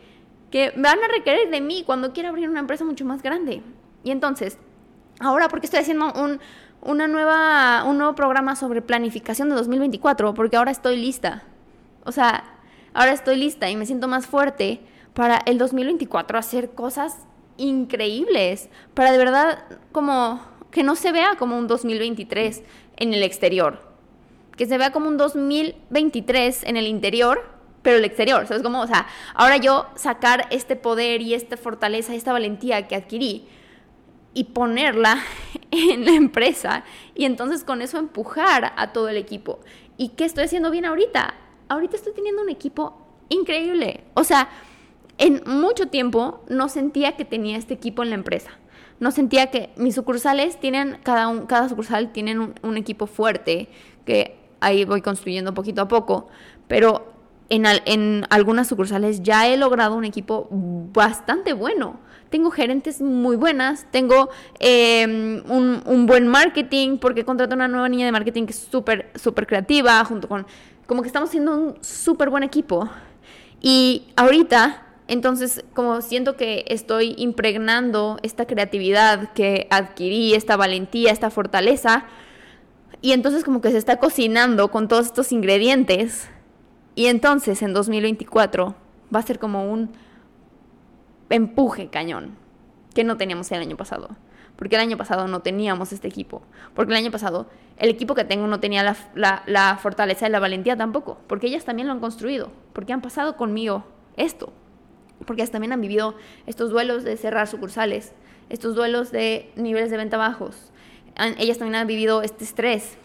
que van a requerir de mí cuando quiera abrir una empresa mucho más grande. Y entonces, ahora, porque estoy haciendo un, una nueva, un nuevo programa sobre planificación de 2024? Porque ahora estoy lista. O sea, ahora estoy lista y me siento más fuerte para el 2024 hacer cosas increíbles, para de verdad como que no se vea como un 2023 en el exterior, que se vea como un 2023 en el interior, pero el exterior, ¿sabes cómo? O sea, ahora yo sacar este poder y esta fortaleza, esta valentía que adquirí y ponerla en la empresa y entonces con eso empujar a todo el equipo. ¿Y qué estoy haciendo bien ahorita? Ahorita estoy teniendo un equipo increíble. O sea, en mucho tiempo no sentía que tenía este equipo en la empresa no sentía que mis sucursales tienen, cada, un, cada sucursal tienen un, equipo fuerte, que ahí voy construyendo poquito a poco, pero en, algunas sucursales ya he logrado un equipo bastante bueno. Tengo gerentes muy buenas, tengo em, un, buen marketing, porque contraté una nueva niña de marketing que es súper, súper creativa, junto con, como que estamos siendo un súper buen equipo. Y ahorita entonces, como siento que estoy impregnando esta creatividad que adquirí, esta valentía, esta fortaleza, y entonces como que se está cocinando con todos estos ingredientes, y entonces en 2024 va a ser como un empuje cañón que no teníamos el año pasado. Porque el año pasado no teníamos este equipo. Porque el año pasado el equipo que tengo no tenía la, la fortaleza y la valentía tampoco. Porque ellas también lo han construido. Porque han pasado conmigo esto porque también han vivido estos duelos de cerrar sucursales, estos duelos de niveles de venta bajos. ellas también han vivido este estrés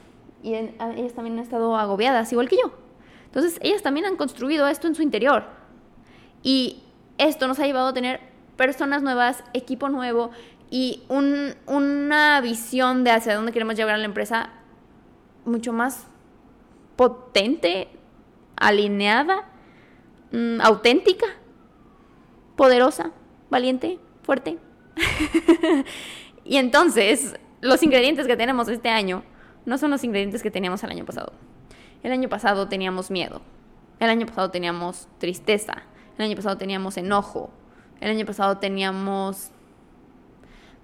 y ellas también han estado agobiadas, igual que yo. Entonces, ellas también han construido esto en su interior. Y esto nos ha llevado a tener personas nuevas, equipo nuevo y una visión de hacia dónde queremos llevar a la empresa mucho más potente, alineada, mm, auténtica, poderosa, valiente, fuerte. y entonces, los ingredientes que tenemos este año no son los ingredientes que teníamos el año pasado. El año pasado teníamos miedo. El año pasado teníamos tristeza. El año pasado teníamos enojo. El año pasado teníamos...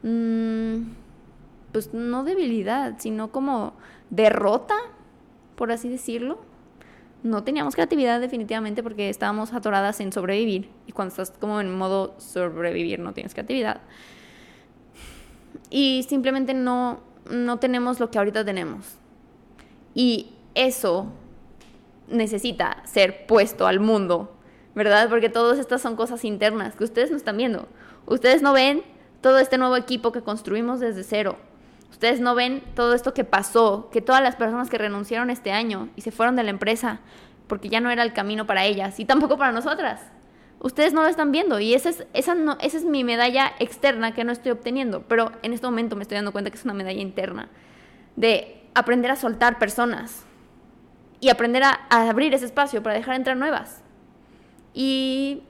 Mm, pues no debilidad, sino como derrota, por así decirlo. No teníamos creatividad definitivamente porque estábamos atoradas en sobrevivir. Y cuando estás como en modo sobrevivir no tienes creatividad. Y simplemente no, no tenemos lo que ahorita tenemos. Y eso necesita ser puesto al mundo, ¿verdad? Porque todas estas son cosas internas que ustedes no están viendo. Ustedes no ven todo este nuevo equipo que construimos desde cero. Ustedes no ven todo esto que pasó, que todas las personas que renunciaron este año y se fueron de la empresa porque ya no era el camino para ellas y tampoco para nosotras. Ustedes no lo están viendo y esa es, mi medalla externa que no estoy obteniendo, pero en este momento me estoy dando cuenta que es una medalla interna de aprender a soltar personas, y aprender a, abrir ese espacio para dejar entrar nuevas. Y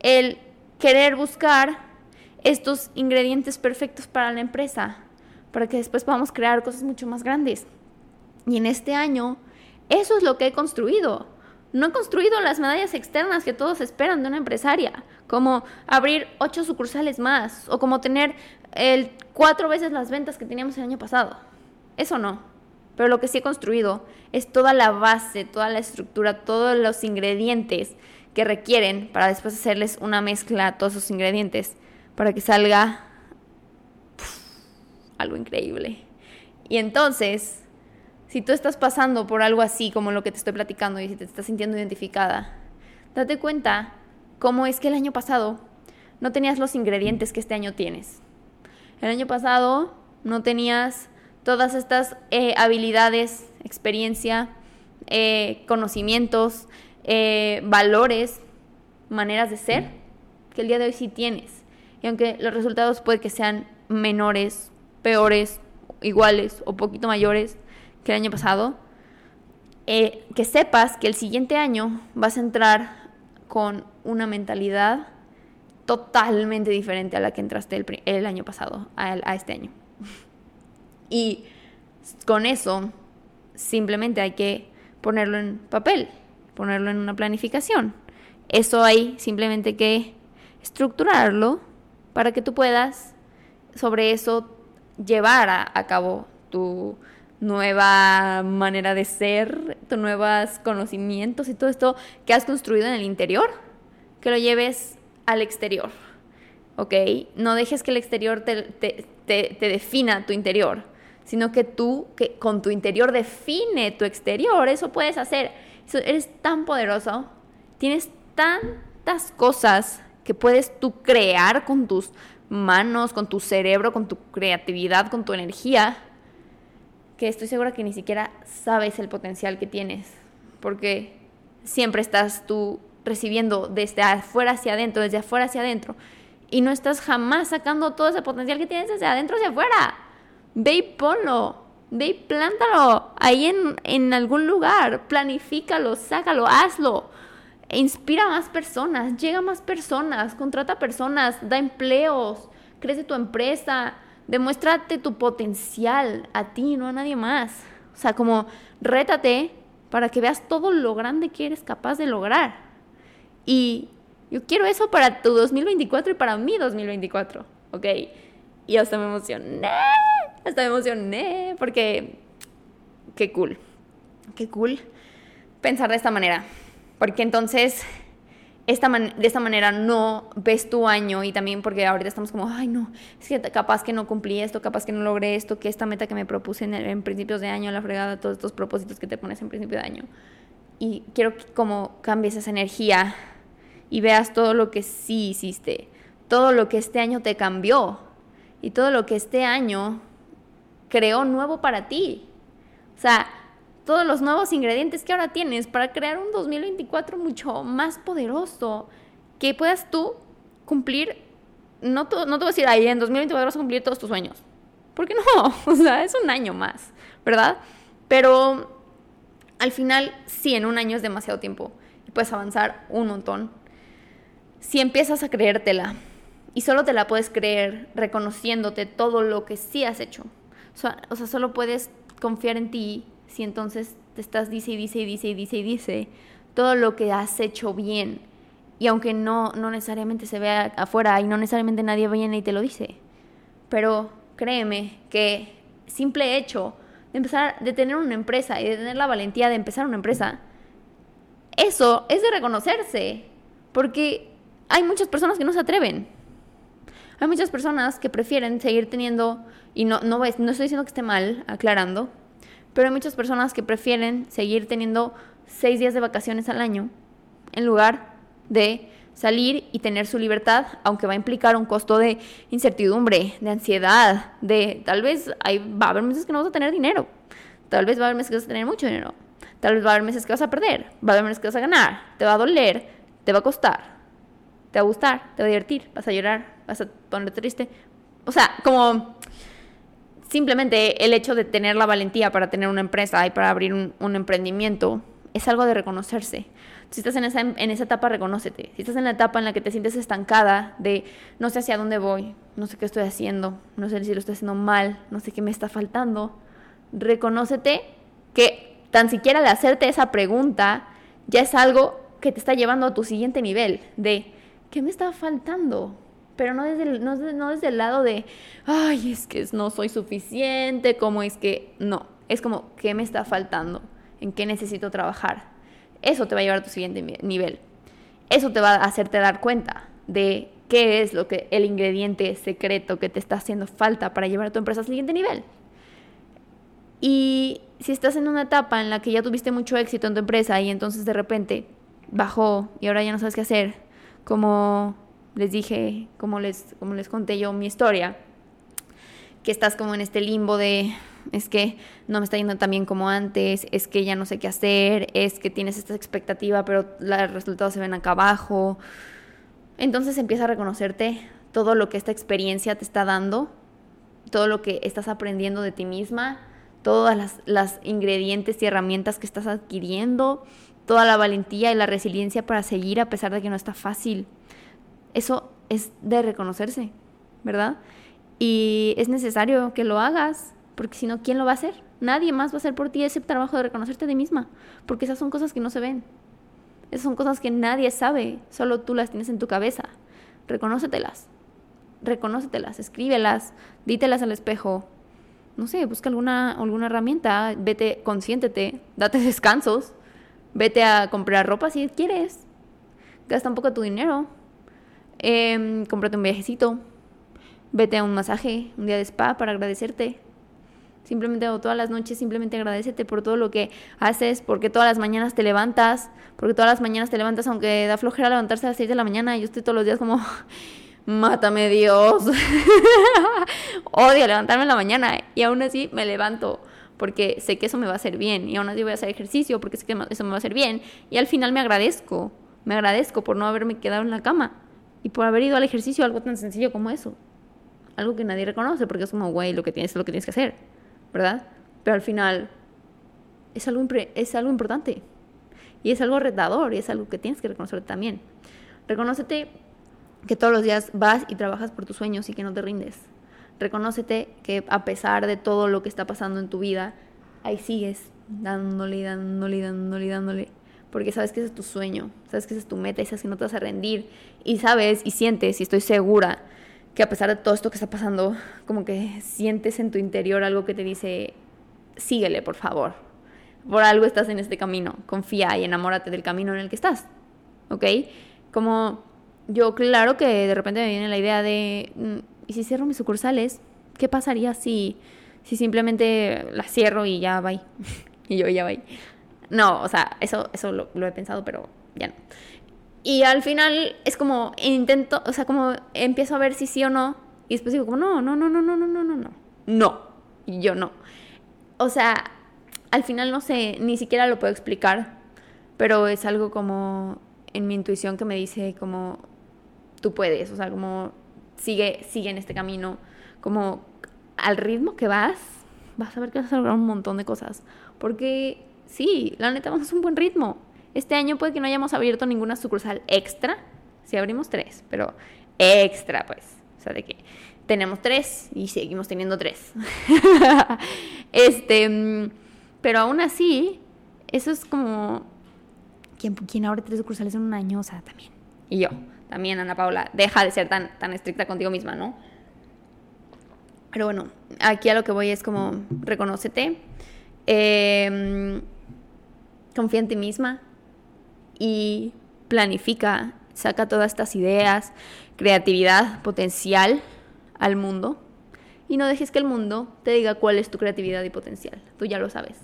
el querer buscar estos ingredientes perfectos para la empresa, para que después podamos crear cosas mucho más grandes. Y en este año, eso es lo que he construido. No he construido las medallas externas que todos esperan de una empresaria, como abrir ocho sucursales más o como tener el, cuatro veces las ventas que teníamos el año pasado. Eso no. Pero lo que sí he construido es toda la base, toda la estructura, todos los ingredientes que requieren para después hacerles una mezcla a todos esos ingredientes para que salga algo increíble. Y entonces, si tú estás pasando por algo así como lo que te estoy platicando y si te estás sintiendo identificada, date cuenta cómo es que el año pasado no tenías los ingredientes que este año tienes. El año pasado no tenías todas estas eh, habilidades, experiencia, eh, conocimientos, eh, valores, maneras de ser, que el día de hoy sí tienes. Y aunque los resultados puede que sean menores, peores, iguales o poquito mayores que el año pasado, que sepas que el siguiente año vas a entrar con una mentalidad totalmente diferente a la que entraste el, año pasado, a este año. Y con eso simplemente hay que ponerlo en papel, ponerlo en una planificación. Eso hay simplemente que estructurarlo para que tú puedas sobre eso llevar a, cabo tu nueva manera de ser, tus nuevos conocimientos y todo esto que has construido en el interior, que lo lleves al exterior. ¿Ok? No dejes que el exterior te, te defina tu interior sino que tú, que con tu interior define tu exterior, eso puedes hacer. eres tan poderoso, tienes tantas cosas que puedes tú crear con tus manos, con tu cerebro, con tu creatividad, con tu energía, que estoy segura que ni siquiera sabes el potencial que tienes, porque siempre estás tú recibiendo desde afuera hacia adentro, desde afuera hacia adentro, y no estás jamás sacando todo ese potencial que tienes desde adentro hacia afuera. Ve y ponlo, ve y plántalo ahí en, en algún lugar, planifícalo, sácalo, hazlo. Inspira a más personas, llega a más personas, contrata personas, da empleos, crece tu empresa, demuéstrate tu potencial a ti, no a nadie más. O sea, como rétate para que veas todo lo grande que eres capaz de lograr. Y yo quiero eso para tu 2024 y para mi 2024, ¿ok? Y hasta me emocioné hasta me emocioné porque qué cool, qué cool pensar de esta manera. Porque entonces esta de esta manera no ves tu año y también porque ahorita estamos como, ay no, es que capaz que no cumplí esto, capaz que no logré esto, que esta meta que me propuse en, en principios de año, la fregada, todos estos propósitos que te pones en principio de año. Y quiero que como cambies esa energía y veas todo lo que sí hiciste, todo lo que este año te cambió y todo lo que este año creó nuevo para ti. O sea, todos los nuevos ingredientes que ahora tienes para crear un 2024 mucho más poderoso, que puedas tú cumplir, no, no te voy a decir, ahí en 2024 vas a cumplir todos tus sueños. ¿Por qué no? O sea, es un año más, ¿verdad? Pero al final, sí, en un año es demasiado tiempo y puedes avanzar un montón. Si empiezas a creértela y solo te la puedes creer reconociéndote todo lo que sí has hecho. O sea, solo puedes confiar en ti si entonces te estás dice y dice y dice y dice y dice todo lo que has hecho bien. Y aunque no, no necesariamente se vea afuera y no necesariamente nadie viene y te lo dice. Pero créeme que simple hecho de empezar, de tener una empresa y de tener la valentía de empezar una empresa, eso es de reconocerse. Porque hay muchas personas que no se atreven. Hay muchas personas que prefieren seguir teniendo, y no, no, no estoy diciendo que esté mal, aclarando, pero hay muchas personas que prefieren seguir teniendo seis días de vacaciones al año en lugar de salir y tener su libertad, aunque va a implicar un costo de incertidumbre, de ansiedad, de tal vez hay, va a haber meses que no vas a tener dinero, tal vez va a haber meses que vas a tener mucho dinero, tal vez va a haber meses que vas a perder, va a haber meses que vas a ganar, te va a doler, te va a costar, te va a gustar, te va a divertir, vas a llorar, vas a ponerte triste. O sea, como simplemente el hecho de tener la valentía para tener una empresa y para abrir un, emprendimiento es algo de reconocerse. Si estás en esa, en esa etapa, reconócete. Si estás en la etapa en la que te sientes estancada, de no sé hacia dónde voy, no sé qué estoy haciendo, no sé si lo estoy haciendo mal, no sé qué me está faltando, reconócete que tan siquiera de hacerte esa pregunta ya es algo que te está llevando a tu siguiente nivel de ¿qué me está faltando? Pero no desde el, no, no desde el lado de, ay, es que no soy suficiente, como es que, no, es como, ¿qué me está faltando? ¿En qué necesito trabajar? Eso te va a llevar a tu siguiente nivel. Eso te va a hacerte dar cuenta de qué es lo que el ingrediente secreto que te está haciendo falta para llevar a tu empresa al siguiente nivel. Y si estás en una etapa en la que ya tuviste mucho éxito en tu empresa y entonces de repente bajó y ahora ya no sabes qué hacer, como les dije, como les, como les conté yo mi historia, que estás como en este limbo de es que no me está yendo tan bien como antes, es que ya no sé qué hacer, es que tienes esta expectativa, pero los resultados se ven acá abajo. Entonces empieza a reconocerte todo lo que esta experiencia te está dando, todo lo que estás aprendiendo de ti misma, todas las, las ingredientes y herramientas que estás adquiriendo, toda la valentía y la resiliencia para seguir a pesar de que no está fácil. Eso es de reconocerse, ¿verdad? Y es necesario que lo hagas porque si no, ¿quién lo va a hacer? Nadie más va a hacer por ti ese trabajo de reconocerte de misma, porque esas son cosas que no se ven. Esas son cosas que nadie sabe, solo tú las tienes en tu cabeza. Reconócetelas. Reconócetelas, escríbelas, dítelas al espejo. No sé, busca alguna, alguna herramienta, vete, consiéntete, date descansos, vete a comprar ropa si quieres. Gasta un poco tu dinero. Eh, un viajecito. Vete a un masaje, un día de spa para agradecerte Simplemente o todas las noches, simplemente agradecete por todo lo que haces, porque todas las mañanas te levantas, porque todas las mañanas te levantas, aunque da flojera levantarse a las 6 de la mañana. Yo estoy todos los días como, mátame Dios. Odio levantarme en la mañana y aún así me levanto porque sé que eso me va a hacer bien y aún así voy a hacer ejercicio porque sé que eso me va a hacer bien y al final me agradezco, me agradezco por no haberme quedado en la cama y por haber ido al ejercicio, algo tan sencillo como eso. Algo que nadie reconoce porque es como, güey, lo que tienes es lo que tienes que hacer. ¿verdad? Pero al final es algo, es algo importante y es algo retador y es algo que tienes que reconocer también. Reconócete que todos los días vas y trabajas por tus sueños y que no te rindes. Reconócete que a pesar de todo lo que está pasando en tu vida, ahí sigues dándole, dándole, dándole, dándole. Porque sabes que ese es tu sueño, sabes que esa es tu meta y sabes que no te vas a rendir. Y sabes y sientes y estoy segura que a pesar de todo esto que está pasando, como que sientes en tu interior algo que te dice, síguele, por favor. Por algo estás en este camino. Confía y enamórate del camino en el que estás. ¿Ok? Como yo, claro que de repente me viene la idea de, mm, ¿y si cierro mis sucursales? ¿Qué pasaría si, si simplemente las cierro y ya va? y yo ya va. No, o sea, eso, eso lo, lo he pensado, pero ya no. Y al final es como intento, o sea, como empiezo a ver si sí o no, Y después digo como, no, no, no, no, no, no, no, no, no. No. Yo no. O sea, al final no sé, ni siquiera lo puedo explicar, pero es algo como en mi intuición que me dice como, tú puedes, o sea, como sigue, sigue en este camino, como al ritmo que vas, vas a ver que vas a lograr un montón de cosas. Porque sí, la neta vamos a un buen ritmo. Este año puede que no hayamos abierto ninguna sucursal extra, si abrimos tres, pero extra, pues. O sea, de que tenemos tres y seguimos teniendo tres. este, pero aún así, eso es como. ¿Quién, ¿Quién abre tres sucursales en un año? O sea, también. Y yo, también, Ana Paula, deja de ser tan, tan estricta contigo misma, ¿no? Pero bueno, aquí a lo que voy es como, reconócete, eh, confía en ti misma y planifica, saca todas estas ideas, creatividad, potencial al mundo y no dejes que el mundo te diga cuál es tu creatividad y potencial. Tú ya lo sabes.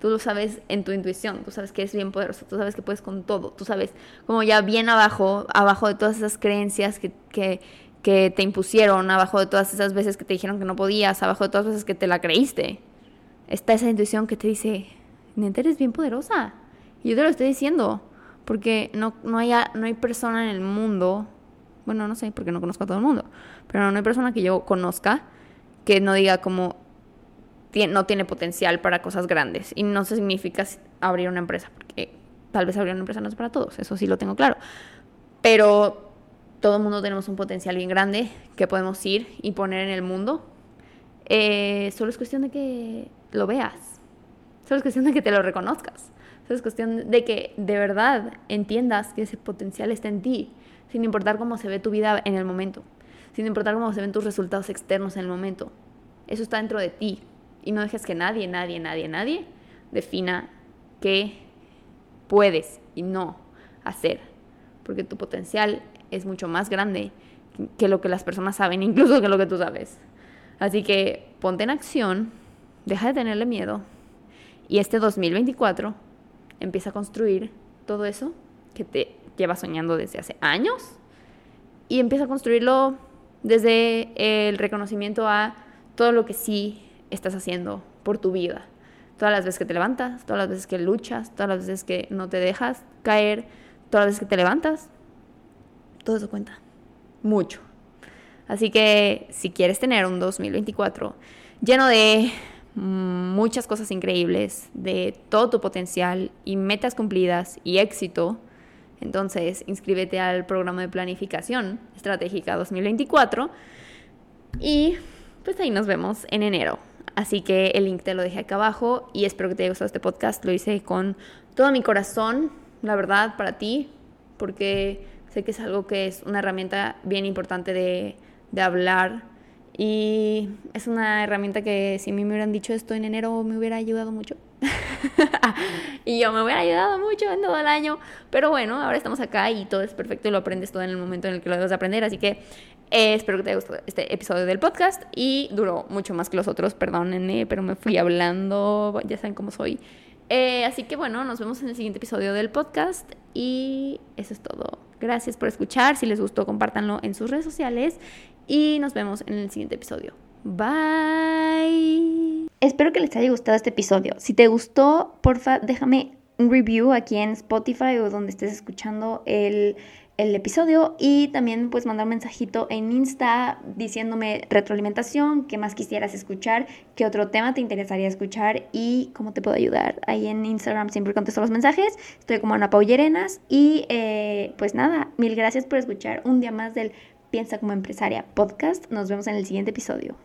Tú lo sabes en tu intuición, tú sabes que eres bien poderoso, tú sabes que puedes con todo, tú sabes como ya bien abajo, abajo de todas esas creencias que, que, te impusieron, abajo de todas esas veces que te dijeron que no podías, abajo de todas las veces que te la creíste. Está esa intuición que te dice, neta eres bien poderosa. Y yo te lo estoy diciendo, porque no, no, hay, no hay persona en el mundo, bueno, no sé, porque no conozco a todo el mundo, pero no hay persona que yo conozca que no diga como no tiene potencial para cosas grandes. Y no significa abrir una empresa, porque tal vez abrir una empresa no es para todos, eso sí lo tengo claro. Pero todo el mundo tenemos un potencial bien grande que podemos ir y poner en el mundo. Eh, solo es cuestión de que lo veas. Solo es cuestión de que te lo reconozcas. Solo es cuestión de que de verdad entiendas que ese potencial está en ti, sin importar cómo se ve tu vida en el momento, sin importar cómo se ven tus resultados externos en el momento. Eso está dentro de ti, y no dejes que nadie, nadie, nadie, nadie defina qué puedes y no hacer, porque tu potencial es mucho más grande que lo que las personas saben, incluso que lo que tú sabes. Así que ponte en acción, deja de tenerle miedo y este 2024 empieza a construir todo eso que te lleva soñando desde hace años y empieza a construirlo desde el reconocimiento a todo lo que sí estás haciendo por tu vida. Todas las veces que te levantas, todas las veces que luchas, todas las veces que no te dejas caer, todas las veces que te levantas, todo eso cuenta. Mucho. Así que si quieres tener un 2024 lleno de muchas cosas increíbles, de todo tu potencial y metas cumplidas y éxito, entonces inscríbete al programa de planificación estratégica 2024 y pues ahí nos vemos en enero. Así que el link te lo dejé acá abajo y espero que te haya gustado este podcast. Lo hice con todo mi corazón, la verdad, para ti, porque sé que es algo que es una herramienta bien importante de, de hablar. Y es una herramienta que si a mí me hubieran dicho esto en enero me hubiera ayudado mucho. y yo me hubiera ayudado mucho en todo el año. Pero bueno, ahora estamos acá y todo es perfecto y lo aprendes todo en el momento en el que lo debes aprender. Así que eh, espero que te haya gustado este episodio del podcast y duró mucho más que los otros, perdónenme, pero me fui hablando, ya saben cómo soy. Eh, así que bueno, nos vemos en el siguiente episodio del podcast y eso es todo. Gracias por escuchar, si les gustó compártanlo en sus redes sociales y nos vemos en el siguiente episodio. Bye. Espero que les haya gustado este episodio. Si te gustó, porfa, déjame un review aquí en Spotify o donde estés escuchando el el episodio y también pues mandar un mensajito en Insta diciéndome retroalimentación, qué más quisieras escuchar, qué otro tema te interesaría escuchar y cómo te puedo ayudar. Ahí en Instagram siempre contesto los mensajes, estoy como Ana Paullerenas y eh, pues nada, mil gracias por escuchar un día más del Piensa como empresaria podcast. Nos vemos en el siguiente episodio.